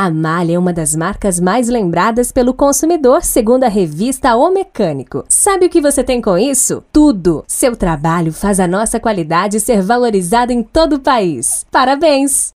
A Malha é uma das marcas mais lembradas pelo consumidor, segundo a revista O Mecânico. Sabe o que você tem com isso? Tudo! Seu trabalho faz a nossa qualidade ser valorizada em todo o país. Parabéns!